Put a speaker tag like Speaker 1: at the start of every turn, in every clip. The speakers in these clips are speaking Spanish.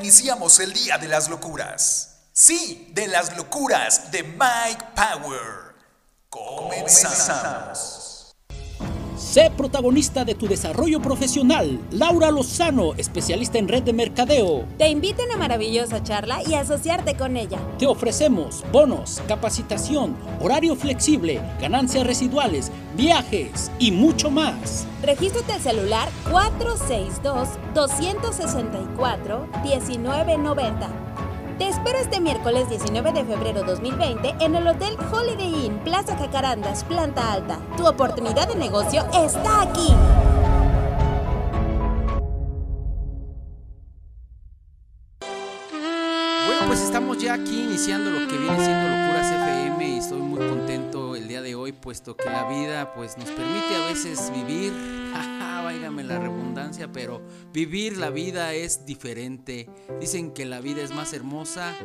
Speaker 1: iniciamos el día de las locuras. Sí, de las locuras de Mike Power. Comenzamos.
Speaker 2: Sé protagonista de tu desarrollo profesional. Laura Lozano, especialista en red de mercadeo.
Speaker 3: Te invito a una maravillosa charla y asociarte con ella.
Speaker 2: Te ofrecemos bonos, capacitación, horario flexible, ganancias residuales, viajes y mucho más.
Speaker 3: Regístrate al celular 462-264-1990 te espero este miércoles 19 de febrero 2020 en el Hotel Holiday Inn, Plaza Cacarandas, planta alta. Tu oportunidad de negocio está aquí.
Speaker 4: Bueno, pues estamos ya aquí iniciando lo que viene siendo Locuras puesto que la vida pues nos permite a veces vivir váyame la redundancia, pero vivir la vida es diferente. Dicen que la vida es más hermosa.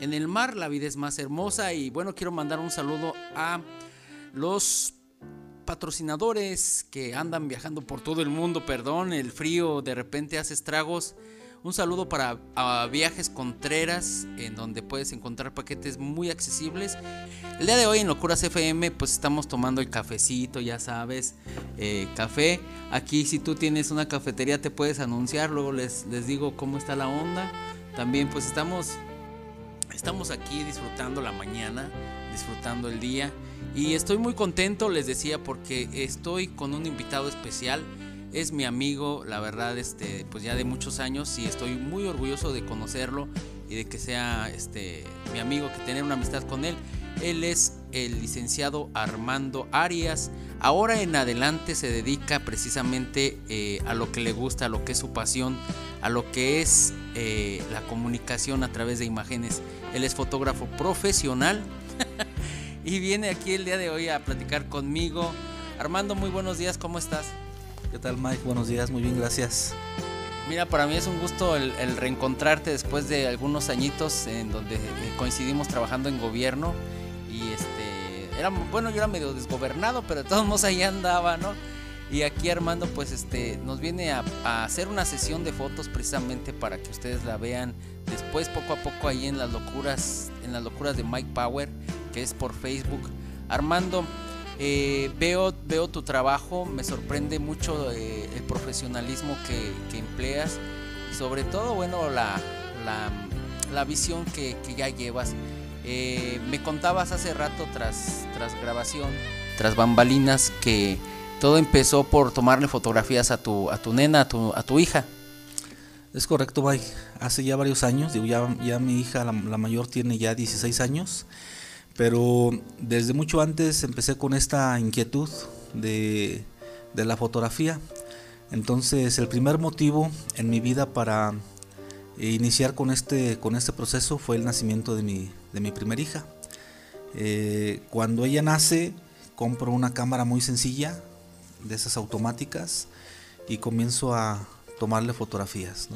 Speaker 4: En el mar la vida es más hermosa y bueno, quiero mandar un saludo a los patrocinadores que andan viajando por todo el mundo, perdón, el frío de repente hace estragos. Un saludo para Viajes Contreras, en donde puedes encontrar paquetes muy accesibles. El día de hoy en Locuras FM, pues estamos tomando el cafecito, ya sabes, eh, café. Aquí si tú tienes una cafetería te puedes anunciar, luego les, les digo cómo está la onda. También pues estamos, estamos aquí disfrutando la mañana, disfrutando el día. Y estoy muy contento, les decía, porque estoy con un invitado especial es mi amigo, la verdad, este, pues ya de muchos años y estoy muy orgulloso de conocerlo y de que sea este, mi amigo, que tener una amistad con él. Él es el licenciado Armando Arias. Ahora en adelante se dedica precisamente eh, a lo que le gusta, a lo que es su pasión, a lo que es eh, la comunicación a través de imágenes. Él es fotógrafo profesional y viene aquí el día de hoy a platicar conmigo. Armando, muy buenos días, ¿cómo estás?
Speaker 5: ¿Qué tal Mike? Buenos días, muy bien, gracias.
Speaker 4: Mira, para mí es un gusto el, reencontrarte después de algunos añitos en donde eh, coincidimos trabajando en gobierno y este era bueno yo era medio desgobernado pero de todos modos ahí andaba no y aquí Armando pues este nos viene a, a, hacer una sesión de fotos precisamente para que ustedes la vean después poco a poco ahí en las locuras en las locuras de Mike Power que es por Facebook Armando eh, veo, veo tu trabajo, me sorprende mucho eh, el profesionalismo que, empleas y sobre todo, bueno, la, la, visión que, ya llevas. Eh, me contabas hace rato tras, tras grabación, tras bambalinas, que todo empezó por tomarle fotografías a tu, a tu nena, a tu, a tu hija.
Speaker 5: Es correcto, Mike. Hace ya varios años, digo, ya, ya mi hija, la, la mayor, tiene ya 16 años pero desde mucho antes empecé con esta inquietud de, la fotografía. Entonces el primer motivo en mi vida para iniciar con este, con este proceso fue el nacimiento de mi, de mi primera hija. Eh, cuando ella nace, compro una cámara muy sencilla, de esas automáticas, y comienzo a tomarle fotografías,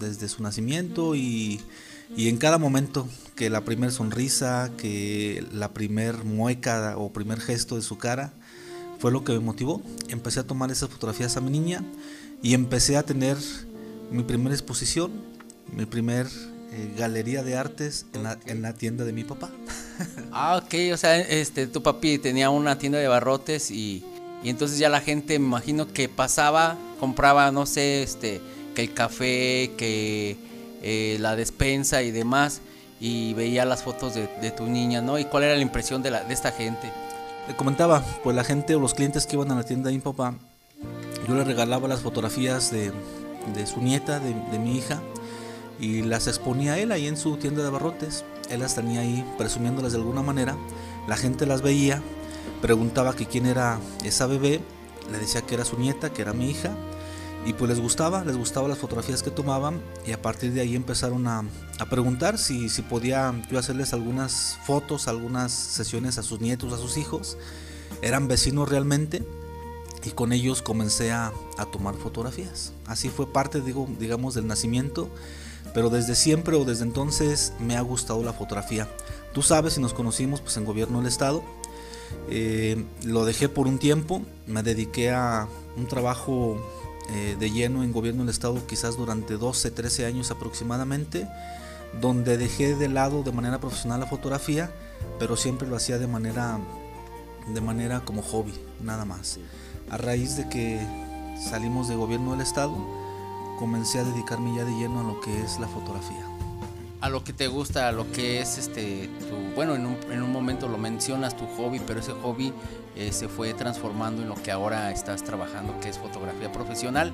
Speaker 5: desde su nacimiento y y en cada momento que la primer sonrisa, que la primer mueca o primer gesto de su cara fue lo que me motivó. Empecé a tomar esas fotografías a mi niña y empecé a tener mi primera exposición, mi primer eh, galería de artes en la, en la, tienda de mi papá.
Speaker 4: ah, ok, o sea, este, tu papi tenía una tienda de barrotes y, y entonces ya la gente, me imagino que pasaba, compraba, no sé, este, que el café, que eh, la despensa y demás, y veía las fotos de, tu niña, ¿no? ¿Y cuál era la impresión de, la, de esta gente?
Speaker 5: Le comentaba, pues la gente o los clientes que iban a la tienda de mi papá, yo le regalaba las fotografías de, su nieta, de, mi hija, y las exponía él ahí en su tienda de barrotes. Él las tenía ahí presumiéndolas de alguna manera. La gente las veía, preguntaba que quién era esa bebé, le decía que era su nieta, que era mi hija, y pues les gustaba, les gustaban las fotografías que tomaban y a partir de ahí empezaron a, preguntar si, si podía yo hacerles algunas fotos, algunas sesiones a sus nietos, a sus hijos. Eran vecinos realmente y con ellos comencé a, tomar fotografías. Así fue parte, digo, digamos, del nacimiento, pero desde siempre o desde entonces me ha gustado la fotografía. Tú sabes, si nos conocimos pues en gobierno del estado, eh, lo dejé por un tiempo, me dediqué a un trabajo eh, de lleno en gobierno del Estado quizás durante 12, 13 años aproximadamente, donde dejé de lado de manera profesional la fotografía, pero siempre lo hacía de manera, de manera como hobby, nada más. A raíz de que salimos de gobierno del Estado, comencé a dedicarme ya de lleno a lo que es la fotografía.
Speaker 4: A lo que te gusta, a lo que es este, tu, bueno, en un, en un momento lo mencionas tu hobby, pero ese hobby eh, se fue transformando en lo que ahora estás trabajando, que es fotografía profesional.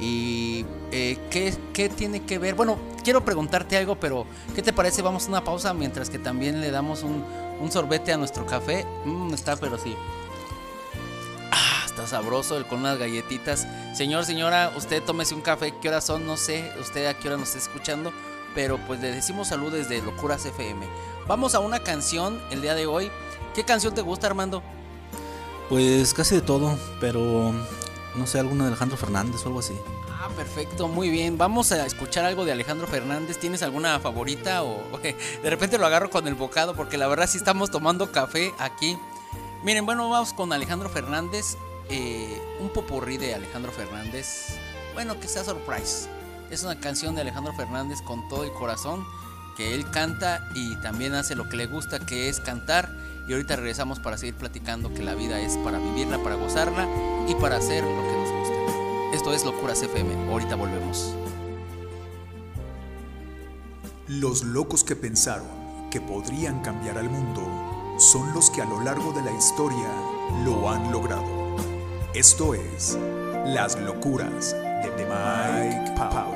Speaker 4: ¿Y eh, ¿qué, ¿qué, tiene que ver? Bueno, quiero preguntarte algo, pero ¿qué te parece? Vamos a una pausa mientras que también le damos un, un sorbete a nuestro café. Mm, está, pero sí. Ah, está sabroso el con unas galletitas. Señor, señora, usted tómese un café. ¿Qué horas son? No sé. Usted a qué hora nos está escuchando. Pero pues le decimos salud desde Locuras FM. Vamos a una canción el día de hoy. ¿Qué canción te gusta, Armando?
Speaker 5: Pues casi de todo, pero no sé, alguna de Alejandro Fernández o algo así.
Speaker 4: Ah, perfecto, muy bien. Vamos a escuchar algo de Alejandro Fernández. ¿Tienes alguna favorita o de repente lo agarro con el bocado? Porque la verdad sí estamos tomando café aquí. Miren, bueno, vamos con Alejandro Fernández. Eh, un popurrí de Alejandro Fernández. Bueno, que sea surprise. Es una canción de Alejandro Fernández con todo el corazón que él canta y también hace lo que le gusta, que es cantar y ahorita regresamos para seguir platicando que la vida es para vivirla, para gozarla y para hacer lo que nos gusta. Esto es Locuras FM, ahorita volvemos.
Speaker 1: Los locos que pensaron que podrían cambiar al mundo son los que a lo largo de la historia lo han logrado. Esto es Las locuras de Mike Power.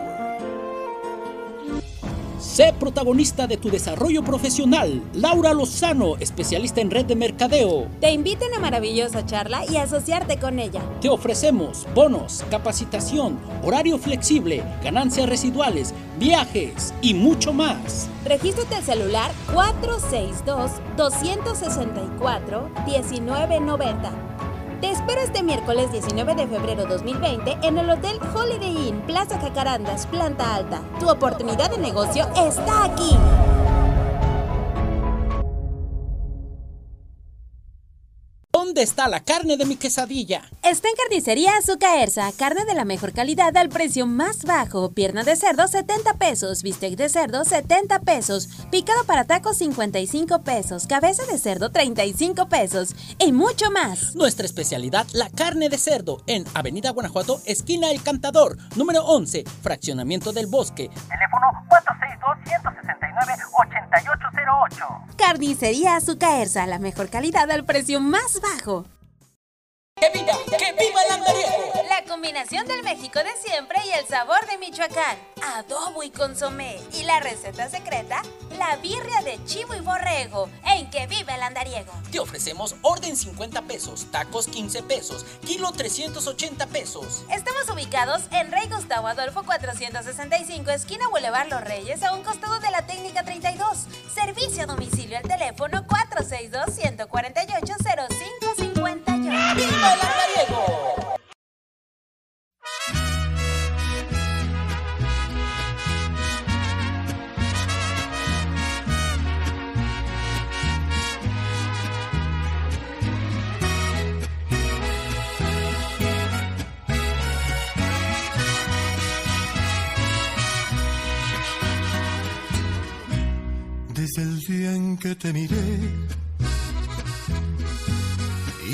Speaker 2: Sé protagonista de tu desarrollo profesional. Laura Lozano, especialista en red de mercadeo.
Speaker 3: Te invita a una maravillosa charla y asociarte con ella.
Speaker 2: Te ofrecemos bonos, capacitación, horario flexible, ganancias residuales, viajes y mucho más.
Speaker 3: Regístrate al celular 462-264-1990. Te espero este miércoles 19 de febrero 2020 en el Hotel Holiday Inn, Plaza Jacarandas, planta alta. Tu oportunidad de negocio está aquí.
Speaker 2: ¿Dónde está la carne de mi quesadilla?
Speaker 3: Está en Carnicería Azucaerza, carne de la mejor calidad al precio más bajo. Pierna de cerdo 70 pesos, bistec de cerdo 70 pesos, picado para tacos 55 pesos, cabeza de cerdo 35 pesos y mucho más.
Speaker 2: Nuestra especialidad, la carne de cerdo, en Avenida Guanajuato, esquina El Cantador, número 11, fraccionamiento del bosque.
Speaker 6: Teléfono 462-169-8808.
Speaker 3: Carnicería Azucaerza, la mejor calidad al precio más bajo.
Speaker 2: ¡Que viva! ¡Que viva el andariego!
Speaker 3: La combinación del México de siempre y el sabor de Michoacán. Adobo y consomé. Y la receta secreta, la birria de chivo y borrego. En que viva el andariego.
Speaker 2: Te ofrecemos orden 50 pesos, tacos 15 pesos, kilo 380 pesos.
Speaker 3: Estamos ubicados en Rey Gustavo Adolfo 465, esquina Boulevard Los Reyes, a un costado de la técnica 32. Servicio a domicilio al teléfono 462-148-0558.
Speaker 7: Desde el día en que te miré,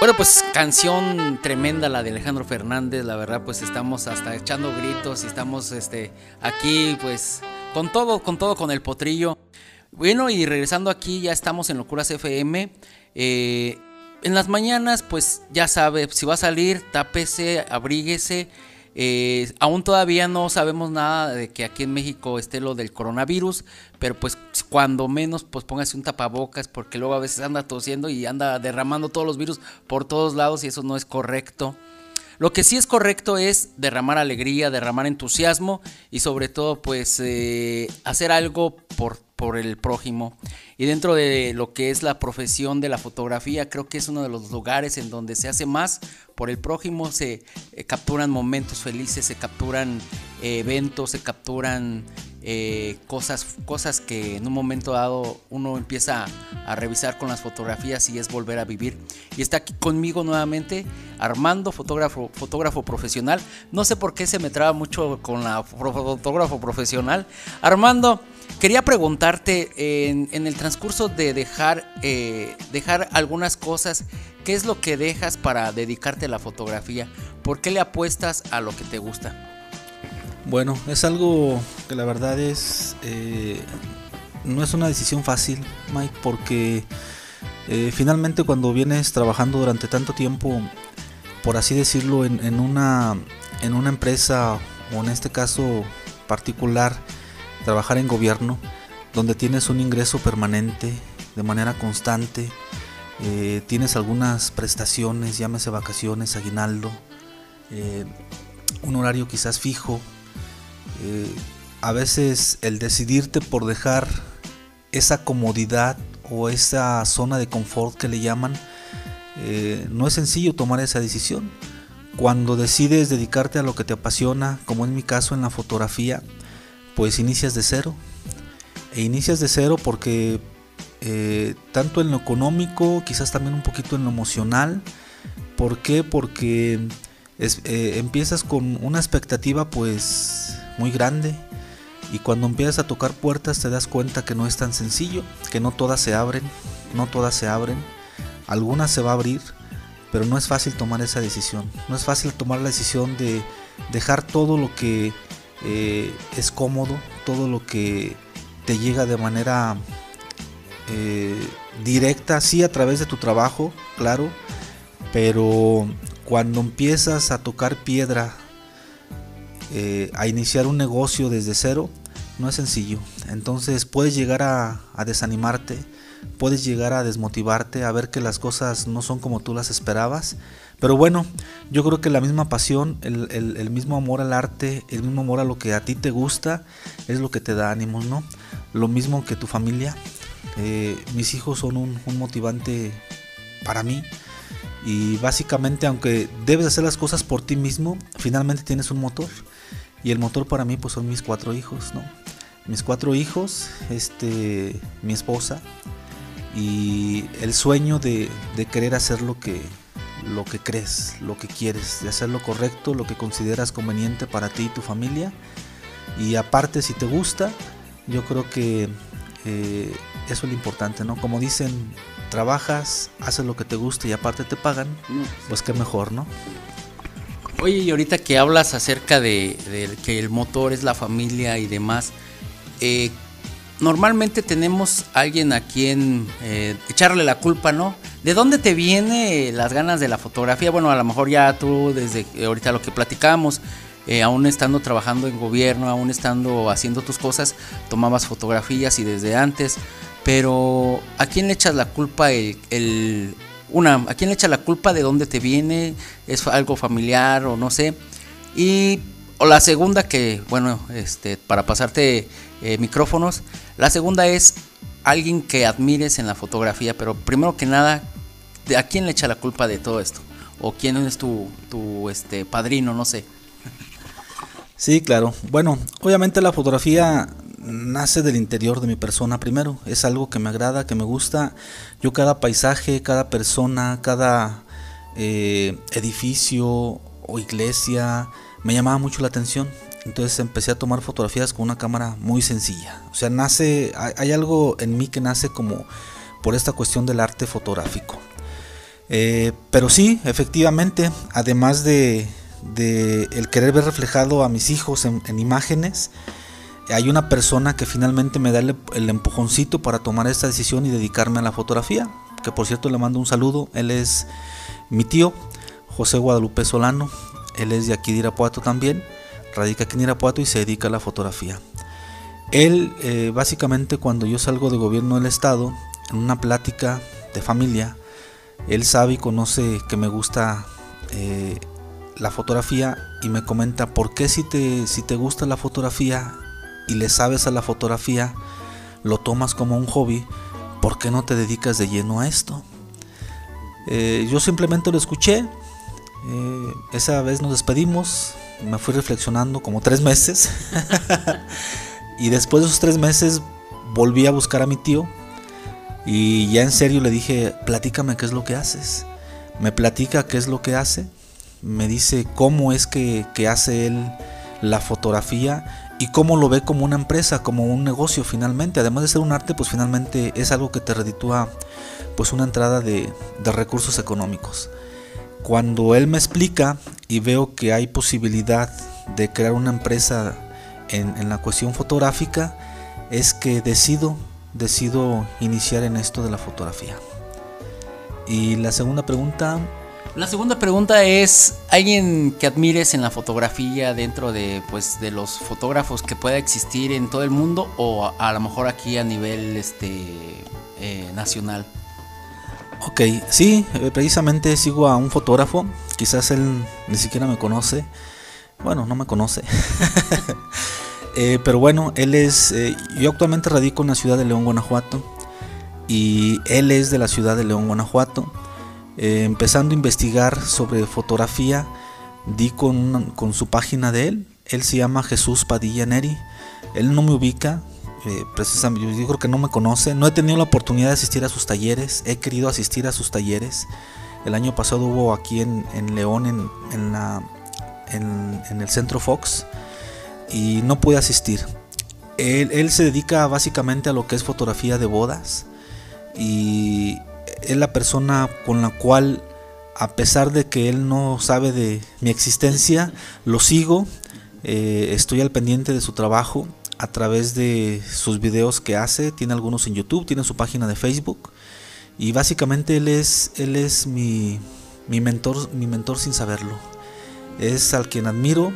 Speaker 4: Bueno, pues canción tremenda la de Alejandro Fernández, la verdad pues estamos hasta echando gritos y estamos este aquí pues con todo, con todo con el potrillo. Bueno, y regresando aquí ya estamos en Locuras FM. Eh, en las mañanas pues ya sabe, si va a salir, tápese, abríguese. Eh, aún todavía no sabemos nada de que aquí en México esté lo del coronavirus, pero pues cuando menos pues póngase un tapabocas porque luego a veces anda tosiendo y anda derramando todos los virus por todos lados y eso no es correcto. Lo que sí es correcto es derramar alegría, derramar entusiasmo y sobre todo pues eh, hacer algo por, por el prójimo. Y dentro de lo que es la profesión de la fotografía, creo que es uno de los lugares en donde se hace más por el prójimo, se eh, capturan momentos felices, se capturan eh, eventos, se capturan eh, cosas, cosas que en un momento dado uno empieza a, a, revisar con las fotografías y es volver a vivir. Y está aquí conmigo nuevamente Armando, fotógrafo, fotógrafo profesional. No sé por qué se me traba mucho con la fotógrafo profesional. Armando, quería preguntarte en, el transcurso de dejar, eh, dejar algunas cosas, ¿qué es lo que dejas para dedicarte a la fotografía? ¿Por qué le apuestas a lo que te gusta?
Speaker 5: Bueno, es algo que la verdad es. Eh, no es una decisión fácil, Mike, porque eh, finalmente cuando vienes trabajando durante tanto tiempo, por así decirlo, en, una, en una empresa, o en este caso particular, trabajar en gobierno, donde tienes un ingreso permanente, de manera constante, eh, tienes algunas prestaciones, llámese vacaciones, aguinaldo, eh, un horario quizás fijo, eh, a veces el decidirte por dejar esa comodidad o esa zona de confort que le llaman, no es sencillo tomar esa decisión. Cuando decides dedicarte a lo que te apasiona, como en mi caso en la fotografía, pues inicias de cero. E inicias de cero porque eh, tanto en lo económico, quizás también un poquito en lo emocional. ¿Por qué? Porque es, eh, empiezas con una expectativa pues muy grande y cuando empiezas a tocar puertas te das cuenta que no es tan sencillo, que no todas se abren, no todas se abren, algunas se va a abrir, pero no es fácil tomar esa decisión, no es fácil tomar la decisión de dejar todo lo que eh, es cómodo, todo lo que te llega de manera eh, directa, sí a través de tu trabajo, claro, pero cuando empiezas a tocar piedra, eh, a iniciar un negocio desde cero, no es sencillo. Entonces puedes llegar a, desanimarte, puedes llegar a desmotivarte, a ver que las cosas no son como tú las esperabas. Pero bueno, yo creo que la misma pasión, el, mismo amor al arte, el mismo amor a lo que a ti te gusta, es lo que te da ánimos, ¿no? Lo mismo que tu familia. Eh, mis hijos son un, un motivante para mí. Y básicamente, aunque debes hacer las cosas por ti mismo, finalmente tienes un motor. Y el motor para mí pues son mis cuatro hijos, ¿no? Mis cuatro hijos, este, mi esposa y el sueño de, querer hacer lo que, lo que crees, lo que quieres, de hacer lo correcto, lo que consideras conveniente para ti y tu familia. Y aparte, si te gusta, yo creo que eh, eso es lo importante, ¿no? Como dicen, trabajas, haces lo que te gusta y aparte te pagan, pues qué mejor, ¿no?
Speaker 4: Oye, y ahorita que hablas acerca de, que el motor es la familia y demás, eh, normalmente tenemos alguien a quien eh, echarle la culpa, ¿no? ¿De dónde te viene las ganas de la fotografía? Bueno, a lo mejor ya tú, desde ahorita lo que platicamos, eh, aún estando trabajando en gobierno, aún estando haciendo tus cosas, tomabas fotografías y desde antes, pero ¿a quién le echas la culpa el una, ¿a quién le echa la culpa de dónde te viene? ¿Es algo familiar o no sé? Y o la segunda que, bueno, este, para pasarte eh, micrófonos, la segunda es alguien que admires en la fotografía, pero primero que nada, ¿a quién le echa la culpa de todo esto? ¿O quién es tu, tu este, padrino? No sé.
Speaker 5: Sí, claro. Bueno, obviamente la fotografía nace del interior de mi persona primero. Es algo que me agrada, que me gusta. Yo cada paisaje, cada persona, cada eh, edificio o iglesia me llamaba mucho la atención. Entonces empecé a tomar fotografías con una cámara muy sencilla. O sea, nace, hay, algo en mí que nace como por esta cuestión del arte fotográfico. Eh, pero sí, efectivamente, además de, el querer ver reflejado a mis hijos en imágenes, hay una persona que finalmente me da el, empujoncito para tomar esta decisión y dedicarme a la fotografía. Que por cierto le mando un saludo. Él es mi tío, José Guadalupe Solano. Él es de aquí de Irapuato también. Radica aquí en Irapuato y se dedica a la fotografía. Él, eh, básicamente, cuando yo salgo de gobierno del Estado, en una plática de familia, él sabe y conoce que me gusta eh, la fotografía y me comenta por qué si te, si te gusta la fotografía y le sabes a la fotografía, lo tomas como un hobby, ¿por qué no te dedicas de lleno a esto? Eh, yo simplemente lo escuché, eh, esa vez nos despedimos, me fui reflexionando como tres meses y después de esos tres meses volví a buscar a mi tío y ya en serio le dije, platícame qué es lo que haces. Me platica qué es lo que hace, me dice cómo es que, hace él la fotografía y cómo lo ve como una empresa, como un negocio finalmente. Además de ser un arte, pues finalmente es algo que te reditúa pues una entrada de, recursos económicos. Cuando él me explica y veo que hay posibilidad de crear una empresa en, la cuestión fotográfica, es que decido, decido iniciar en esto de la fotografía. Y la segunda pregunta,
Speaker 4: la segunda pregunta es, ¿alguien que admires en la fotografía dentro de, pues, de los fotógrafos que pueda existir en todo el mundo o a, lo mejor aquí a nivel este, eh, nacional?
Speaker 5: Ok, sí, eh, precisamente sigo a un fotógrafo, quizás él ni siquiera me conoce, bueno, no me conoce, eh, pero bueno, él es, yo actualmente radico en la ciudad de León, Guanajuato, y él es de la ciudad de León, Guanajuato. Eh, empezando a investigar sobre fotografía, di con, con, su página de él. Él se llama Jesús Padilla Neri. Él no me ubica, eh, yo creo que no me conoce. No he tenido la oportunidad de asistir a sus talleres. He querido asistir a sus talleres. El año pasado hubo aquí en, León, en, en, la, en, el centro Fox, y no pude asistir. Él, él se dedica básicamente a lo que es fotografía de bodas. Y es la persona con la cual, a pesar de que él no sabe de mi existencia, lo sigo, eh, estoy al pendiente de su trabajo a través de sus videos que hace, tiene algunos en YouTube, tiene su página de Facebook y básicamente él es, él es mi, mi mentor, mi mentor sin saberlo. Es al quien admiro,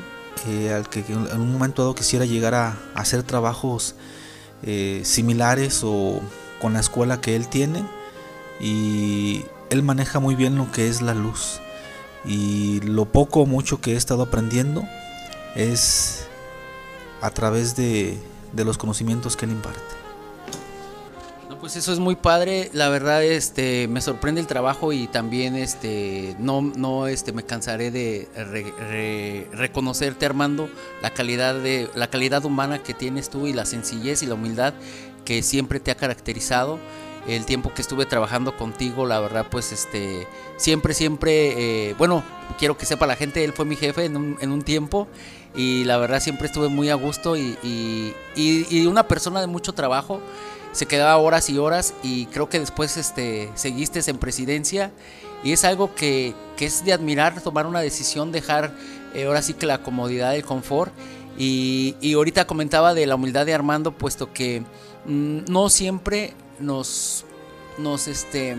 Speaker 5: eh, al que en un momento dado quisiera llegar a, hacer trabajos eh, similares o con la escuela que él tiene. Y él maneja muy bien lo que es la luz. Y lo poco o mucho que he estado aprendiendo es a través de, de los conocimientos que él imparte.
Speaker 4: pues eso es muy padre, la verdad este me sorprende el trabajo y también este no no este me cansaré de reconocerte Armando la calidad de la calidad humana que tienes tú y la sencillez y la humildad que siempre te ha caracterizado el tiempo que estuve trabajando contigo, la verdad, pues este, siempre, siempre, eh, bueno, quiero que sepa la gente, él fue mi jefe en un, en un tiempo y la verdad siempre estuve muy a gusto y, y, una persona de mucho trabajo, se quedaba horas y horas y creo que después este, seguiste en presidencia y es algo que, que es de admirar, tomar una decisión, dejar eh, ahora sí que la comodidad, el confort y, y ahorita comentaba de la humildad de Armando, puesto que mm, no siempre nos, nos este,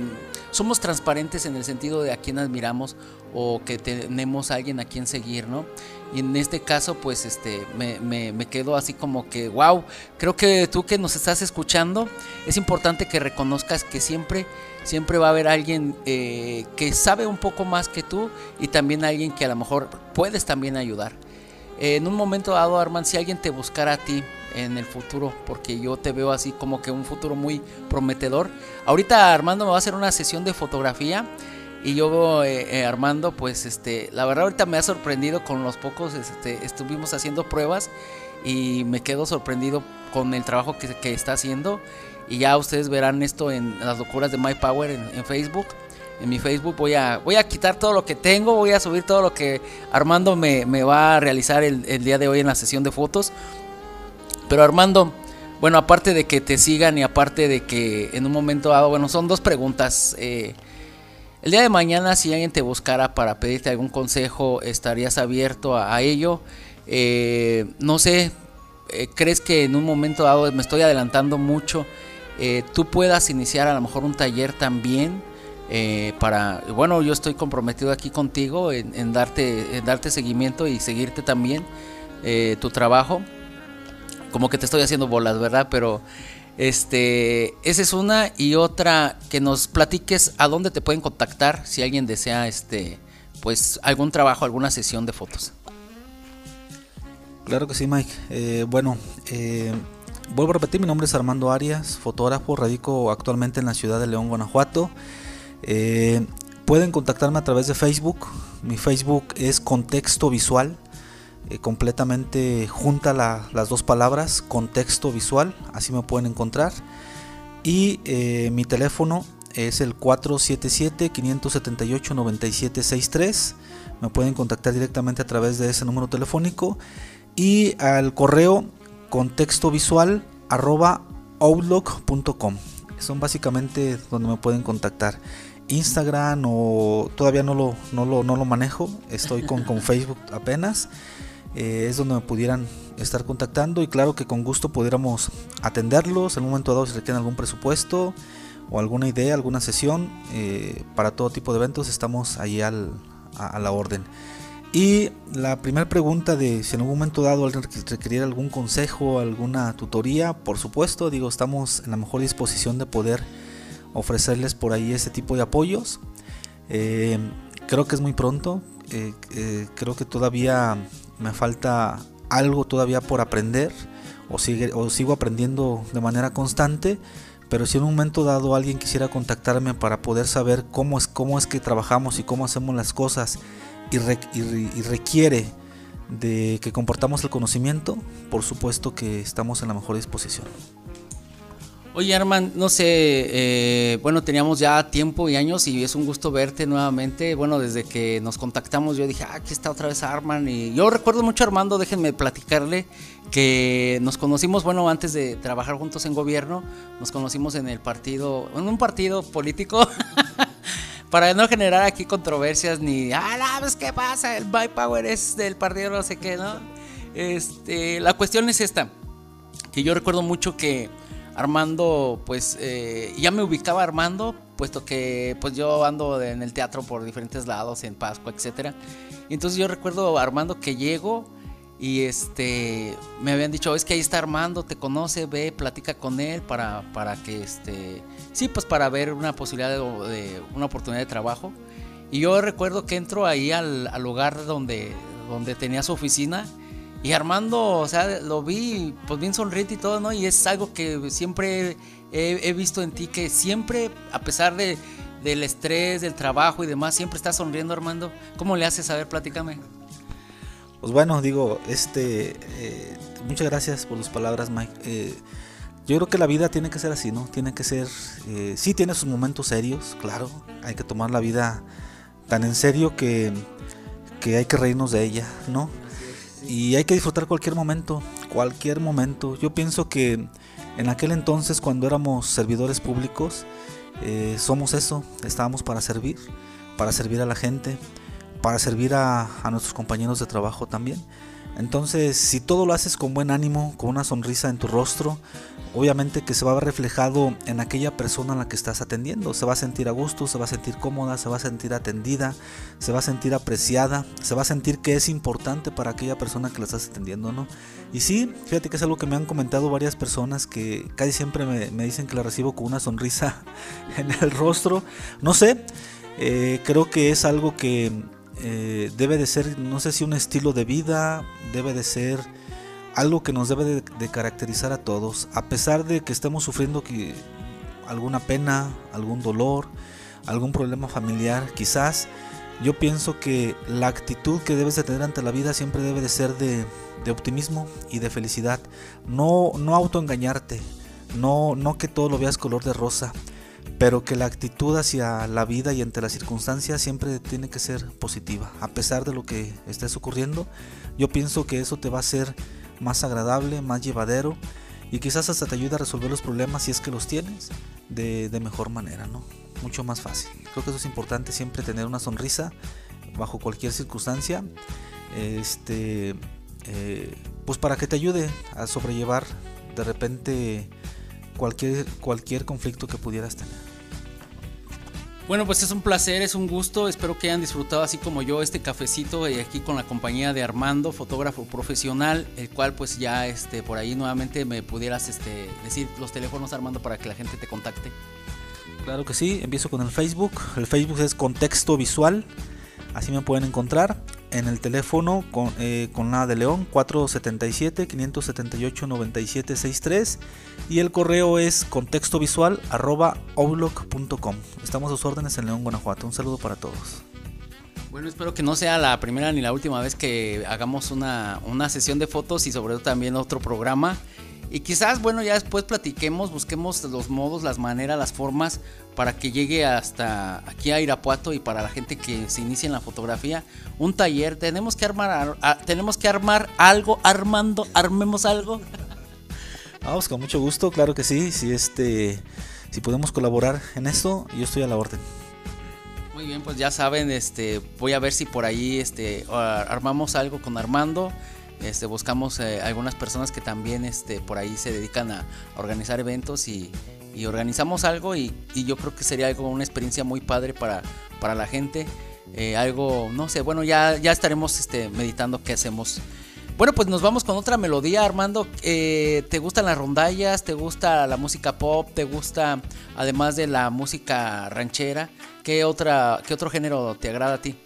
Speaker 4: somos transparentes en el sentido de a quién admiramos o que tenemos a alguien a quien seguir, ¿no? Y en este caso, pues, este, me, quedo así como que, wow, creo que tú que nos estás escuchando, es importante que reconozcas que siempre, siempre va a haber alguien eh, que sabe un poco más que tú y también alguien que a lo mejor puedes también ayudar. en un momento dado, Armand, si alguien te buscara a ti, en el futuro, porque yo te veo así como que un futuro muy prometedor. Ahorita Armando me va a hacer una sesión de fotografía y yo eh, eh, Armando, pues este, la verdad ahorita me ha sorprendido con los pocos, este, estuvimos haciendo pruebas y me quedo sorprendido con el trabajo que, está haciendo y ya ustedes verán esto en las locuras de My Power en, Facebook. En mi Facebook voy a, voy a quitar todo lo que tengo, voy a subir todo lo que Armando me, va a realizar el, el día de hoy en la sesión de fotos pero Armando, bueno, aparte de que te sigan y aparte de que en un momento dado, bueno, son dos preguntas. Eh, el día de mañana, si alguien te buscara para pedirte algún consejo, ¿estarías abierto a, ello? Eh, no sé, eh, ¿crees que en un momento dado, me estoy adelantando mucho, tú puedas iniciar a lo mejor un taller también? para bueno yo estoy comprometido aquí contigo en, darte en darte seguimiento y seguirte también tu trabajo como que te estoy haciendo bolas, ¿verdad? Pero este, esa es una y otra que nos platiques a dónde te pueden contactar si alguien desea este pues algún trabajo, alguna sesión de fotos.
Speaker 5: Claro que sí, Mike. Eh, bueno, eh, vuelvo a repetir, mi nombre es Armando Arias, fotógrafo, radico actualmente en la ciudad de León, Guanajuato. Eh, pueden contactarme a través de Facebook. Mi Facebook es Contexto Visual. Eh, completamente junta las dos palabras, contexto visual, así me pueden encontrar. Y eh, mi teléfono es el 477-578-9763. Me pueden contactar directamente a través de ese número telefónico. Y al correo contexto visual arroba outlook.com. Son básicamente donde me pueden contactar. Instagram o todavía no lo, no lo, no lo manejo. Estoy con, con Facebook apenas. Eh, es donde me pudieran estar contactando y claro que con gusto pudiéramos atenderlos en un momento dado si requieren algún presupuesto o alguna idea, alguna sesión eh, para todo tipo de eventos estamos ahí a, la orden. Y la primera pregunta de si en algún momento dado alguien requiriera algún consejo, alguna tutoría, por supuesto, digo, estamos en la mejor disposición de poder ofrecerles por ahí ese tipo de apoyos. Eh, creo que es muy pronto, creo que todavía me falta algo todavía por aprender o, o sigo aprendiendo de manera constante, pero si en un momento dado alguien quisiera contactarme para poder saber cómo es, cómo es que trabajamos y cómo hacemos las cosas y, y requiere de que comportamos el conocimiento, por supuesto que estamos en la mejor disposición.
Speaker 4: Oye, Arman, no sé, eh, bueno, teníamos ya tiempo y años y es un gusto verte nuevamente. Bueno, desde que nos contactamos yo dije, ah, aquí está otra vez Arman. Y yo recuerdo mucho Armando, déjenme platicarle que nos conocimos, bueno, antes de trabajar juntos en gobierno, nos conocimos en el partido, en un partido político. para no generar aquí controversias ni, ah, no, pues qué pasa, el My Power es del partido no sé qué, ¿no? Este, la cuestión es esta, que yo recuerdo mucho que Armando, pues eh, ya me ubicaba Armando puesto que pues yo ando en el teatro por diferentes lados, en Pascua. Y entonces yo recuerdo Armando que llego y este me habían dicho, es que ahí está Armando, te conoce, ve, platica con él para, para que este sí, pues para ver una posibilidad de, una oportunidad de trabajo. Y yo recuerdo que entro ahí al, al lugar donde, donde tenía su oficina y Armando, o sea, lo vi pues bien sonriente y todo, ¿no? Y es algo que siempre he, visto en ti, que siempre, a pesar de, del estrés, del trabajo y demás, siempre estás sonriendo, Armando. ¿Cómo le haces? A ver, platícame.
Speaker 5: Pues bueno, digo, este, eh, muchas gracias por las palabras, Mike. Eh, yo creo que la vida tiene que ser así, ¿no? Tiene que ser, eh, sí tiene sus momentos serios, claro. Hay que tomar la vida tan en serio que, que hay que reírnos de ella, ¿no? Y hay que disfrutar cualquier momento, cualquier momento. Yo pienso que en aquel entonces cuando éramos servidores públicos, eh, somos eso, estábamos para servir, para servir a la gente, para servir a, a nuestros compañeros de trabajo también. Entonces, si todo lo haces con buen ánimo, con una sonrisa en tu rostro, obviamente que se va a ver reflejado en aquella persona a la que estás atendiendo. Se va a sentir a gusto, se va a sentir cómoda, se va a sentir atendida, se va a sentir apreciada, se va a sentir que es importante para aquella persona que la estás atendiendo, ¿no? Y sí, fíjate que es algo que me han comentado varias personas que casi siempre me, dicen que la recibo con una sonrisa en el rostro. No sé, eh, creo que es algo que eh, debe de ser, no sé si un estilo de vida, debe de ser algo que nos debe de, caracterizar a todos, a pesar de que estemos sufriendo alguna pena, algún dolor, algún problema familiar, quizás yo pienso que la actitud que debes de tener ante la vida siempre debe de ser de, de optimismo y de felicidad, no, no autoengañarte, no, no que todo lo veas color de rosa, pero que la actitud hacia la vida y ante las circunstancias siempre tiene que ser positiva, a pesar de lo que estés ocurriendo. Yo pienso que eso te va a hacer más agradable, más llevadero y quizás hasta te ayude a resolver los problemas si es que los tienes de, mejor manera, ¿no? Mucho más fácil. Creo que eso es importante siempre tener una sonrisa bajo cualquier circunstancia. Este, eh, pues para que te ayude a sobrellevar de repente cualquier, cualquier conflicto que pudieras tener.
Speaker 4: Bueno, pues es un placer, es un gusto. Espero que hayan disfrutado así como yo este cafecito y aquí con la compañía de Armando, fotógrafo profesional, el cual pues ya este por ahí nuevamente me pudieras este decir los teléfonos Armando para que la gente te contacte.
Speaker 5: Claro que sí, empiezo con el Facebook. El Facebook es Contexto Visual. Así me pueden encontrar en el teléfono con, eh, con la de León 477-578-9763 y el correo es contextovisual Estamos a sus órdenes en León, Guanajuato. Un saludo para todos.
Speaker 4: Bueno, espero que no sea la primera ni la última vez que hagamos una, una sesión de fotos y sobre todo también otro programa. Y quizás, bueno, ya después platiquemos, busquemos los modos, las maneras, las formas para que llegue hasta aquí a Irapuato y para la gente que se inicie en la fotografía, un taller. Tenemos que armar, tenemos que armar algo, armando, armemos algo.
Speaker 5: Vamos, con mucho gusto, claro que sí. Si este, si podemos colaborar en esto, yo estoy a la orden.
Speaker 4: Muy bien, pues ya saben, este, voy a ver si por ahí, este, armamos algo con Armando. Este, buscamos eh, algunas personas que también este, por ahí se dedican a organizar eventos y, organizamos algo y, yo creo que sería algo, una experiencia muy padre para, para la gente. Eh, algo, no sé, bueno, ya, ya estaremos este, meditando qué hacemos. Bueno, pues nos vamos con otra melodía, Armando. Eh, ¿Te gustan las rondallas? ¿Te gusta la música pop? ¿Te gusta, además de la música ranchera, qué, otra, qué otro género te agrada a ti?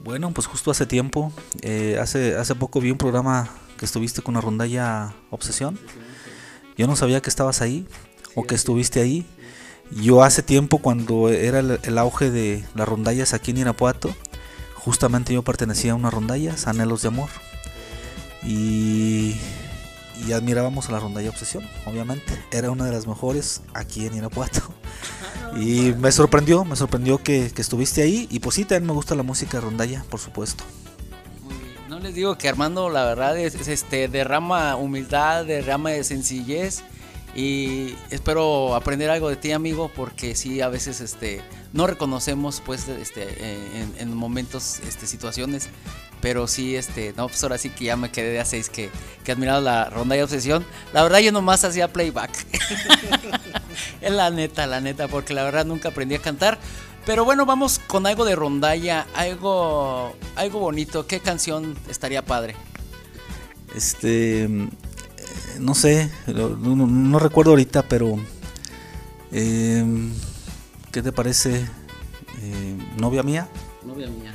Speaker 5: Bueno, pues justo hace tiempo, eh, hace, hace poco vi un programa que estuviste con la rondalla Obsesión. Yo no sabía que estabas ahí o que estuviste ahí. Yo hace tiempo, cuando era el, auge de las rondallas aquí en Irapuato, justamente yo pertenecía a unas rondallas, Anhelos de Amor. Y, y admirábamos a la rondalla Obsesión, obviamente. Era una de las mejores aquí en Irapuato. Y me sorprendió, me sorprendió que, estuviste ahí. Y pues sí, también me gusta la música rondalla, por supuesto.
Speaker 4: No les digo que Armando, la verdad, es, este derrama humildad, derrama de sencillez. Y espero aprender algo de ti, amigo, porque sí, a veces este, no reconocemos, pues, este, en, momentos, este, situaciones. Pero sí, este, no, pues ahora sí que ya me quedé de a seis que, que admirado la ronda de obsesión. La verdad, yo nomás hacía playback. es la neta, la neta, porque la verdad nunca aprendí a cantar. Pero bueno, vamos con algo de rondalla, algo, algo bonito. ¿Qué canción estaría padre?
Speaker 5: Este, eh, no sé, no, no- no recuerdo ahorita, pero eh, ¿qué te parece, eh, novia mía?
Speaker 4: Novia mía.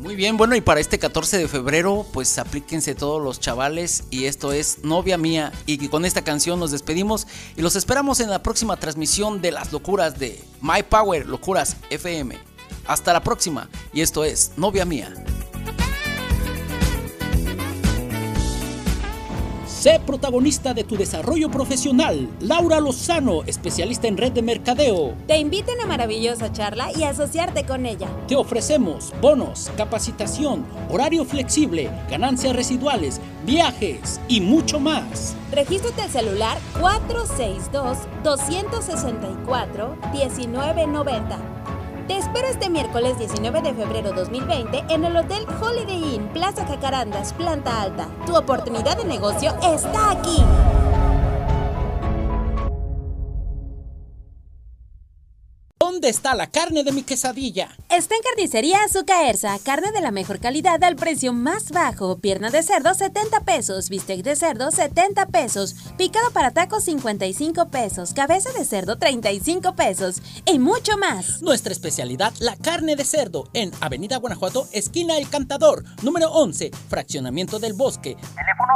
Speaker 4: Muy bien, bueno, y para este 14 de febrero, pues aplíquense todos los chavales y esto es Novia Mía. Y con esta canción nos despedimos y los esperamos en la próxima transmisión de las locuras de My Power Locuras FM. Hasta la próxima y esto es Novia Mía.
Speaker 2: Sé protagonista de tu desarrollo profesional. Laura Lozano, especialista en red de mercadeo.
Speaker 3: Te invito a una maravillosa charla y asociarte con ella.
Speaker 2: Te ofrecemos bonos, capacitación, horario flexible, ganancias residuales, viajes y mucho más.
Speaker 3: Regístrate al celular 462-264-1990. Te espero este miércoles 19 de febrero 2020 en el Hotel Holiday Inn Plaza Jacarandas, planta alta. Tu oportunidad de negocio está aquí.
Speaker 2: ¿Dónde está la carne de mi quesadilla?
Speaker 3: Está en Carnicería Azucaerza, carne de la mejor calidad al precio más bajo. Pierna de cerdo 70 pesos, bistec de cerdo 70 pesos, picado para tacos 55 pesos, cabeza de cerdo 35 pesos y mucho más.
Speaker 2: Nuestra especialidad, la carne de cerdo, en Avenida Guanajuato, esquina El Cantador, número 11, fraccionamiento del bosque.
Speaker 6: Teléfono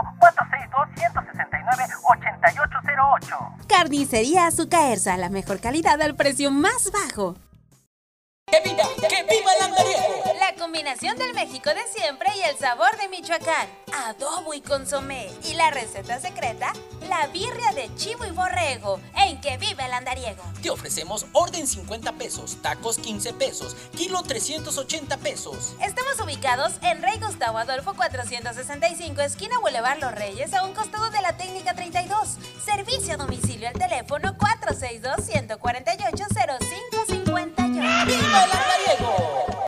Speaker 6: 462-169-8808.
Speaker 3: Carnicería Azucaerza, la mejor calidad al precio más bajo.
Speaker 2: ¡Que viva! ¡Que viva el andariego!
Speaker 3: La combinación del México de siempre y el sabor de Michoacán. Adobo y consomé. Y la receta secreta, la birria de chivo y borrego. Que vive el andariego.
Speaker 2: Te ofrecemos orden 50 pesos, tacos 15 pesos, kilo 380 pesos.
Speaker 3: Estamos ubicados en Rey Gustavo Adolfo 465, esquina Boulevard Los Reyes, a un costado de la técnica 32. Servicio a domicilio al teléfono 462-148-0558.
Speaker 2: ¡Viva el andariego!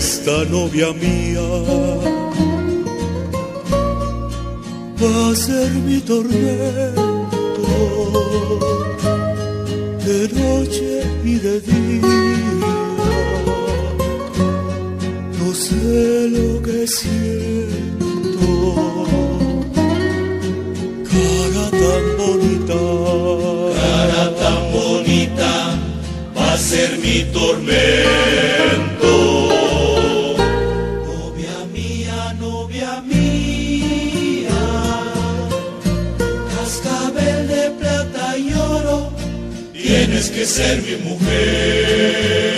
Speaker 8: Esta novia mía va a ser mi tormento de noche y de día. Ser mi mujer.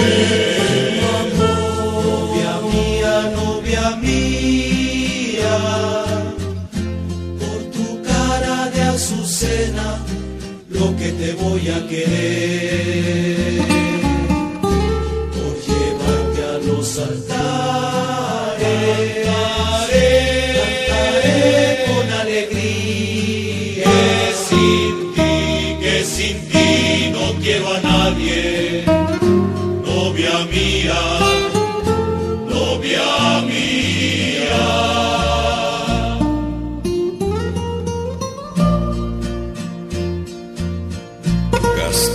Speaker 8: Novia mía, novia mía, por tu cara de azucena, lo que te voy a querer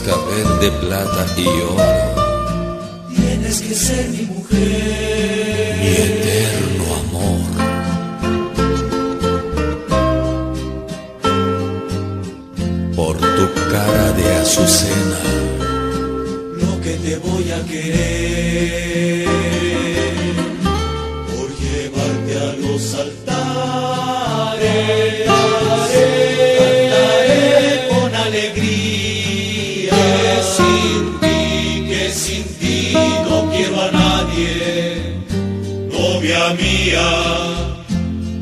Speaker 9: cascabel de plata y oro,
Speaker 8: Tienes que ser mi mujer.
Speaker 9: mi eterno amor. Por tu cara de azucena,
Speaker 8: lo que te voy a querer por llevarte a los altares. Mía,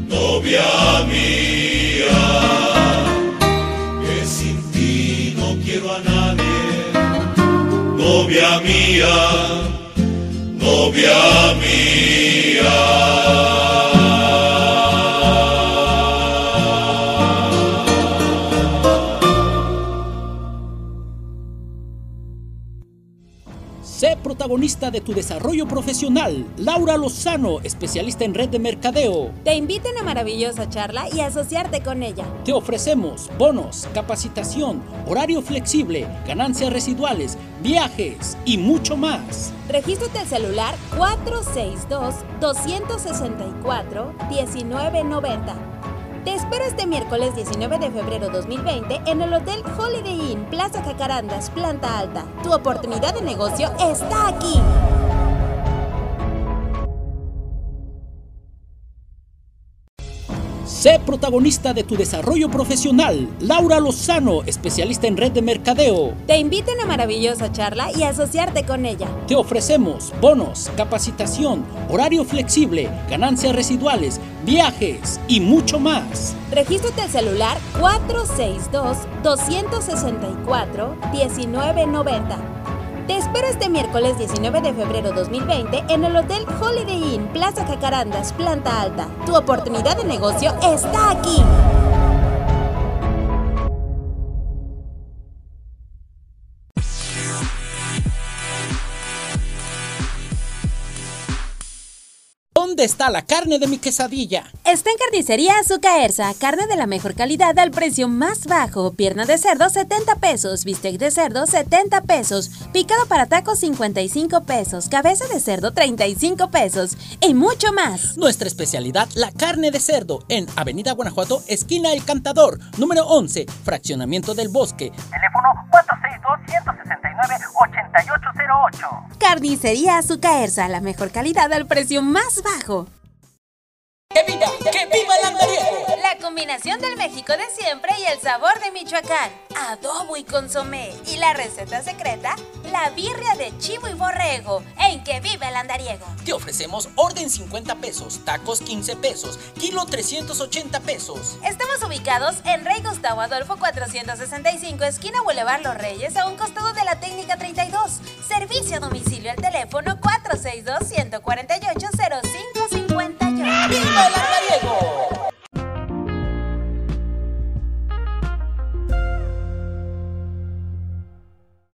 Speaker 8: novia mía, que sin ti no quiero a nadie, novia mía, novia mía.
Speaker 4: Protagonista de tu desarrollo profesional. Laura Lozano, especialista en red de mercadeo.
Speaker 3: Te invita a una maravillosa charla y asociarte con ella.
Speaker 4: Te ofrecemos bonos, capacitación, horario flexible, ganancias residuales, viajes y mucho más.
Speaker 3: Regístrate al celular 462-264-1990. Te espero este miércoles 19 de febrero 2020 en el Hotel Holiday Inn Plaza Jacarandas, planta alta. Tu oportunidad de negocio está aquí.
Speaker 4: Sé protagonista de tu desarrollo profesional. Laura Lozano, especialista en red de mercadeo.
Speaker 3: Te invita a una maravillosa charla y asociarte con ella.
Speaker 4: Te ofrecemos bonos, capacitación, horario flexible, ganancias residuales, viajes y mucho más.
Speaker 3: Regístrate al celular 462-264-1990. Te espero este miércoles 19 de febrero 2020 en el Hotel Holiday Inn Plaza Jacarandas, planta alta. Tu oportunidad de negocio está aquí.
Speaker 4: ¿Dónde está la carne de mi quesadilla?
Speaker 3: Está en Carnicería Azucaerza, carne de la mejor calidad al precio más bajo. Pierna de cerdo 70 pesos, bistec de cerdo 70 pesos, picado para tacos 55 pesos, cabeza de cerdo 35 pesos y mucho más.
Speaker 4: Nuestra especialidad, la carne de cerdo, en Avenida Guanajuato, esquina El Cantador, número 11, fraccionamiento del bosque.
Speaker 10: Teléfono 462-169-8808.
Speaker 3: Carnicería Azucaerza, la mejor calidad al precio más bajo.
Speaker 4: ¡Que viva! ¡Que viva el andariego!
Speaker 3: Combinación del México de siempre y el sabor de Michoacán. Adobo y consomé. Y la receta secreta, la birria de chivo y borrego. En que vive el andariego.
Speaker 4: Te ofrecemos orden 50 pesos, tacos 15 pesos, kilo 380 pesos.
Speaker 3: Estamos ubicados en Rey Gustavo Adolfo 465, esquina Boulevard Los Reyes, a un costado de la técnica 32. Servicio a domicilio al teléfono 462 148 05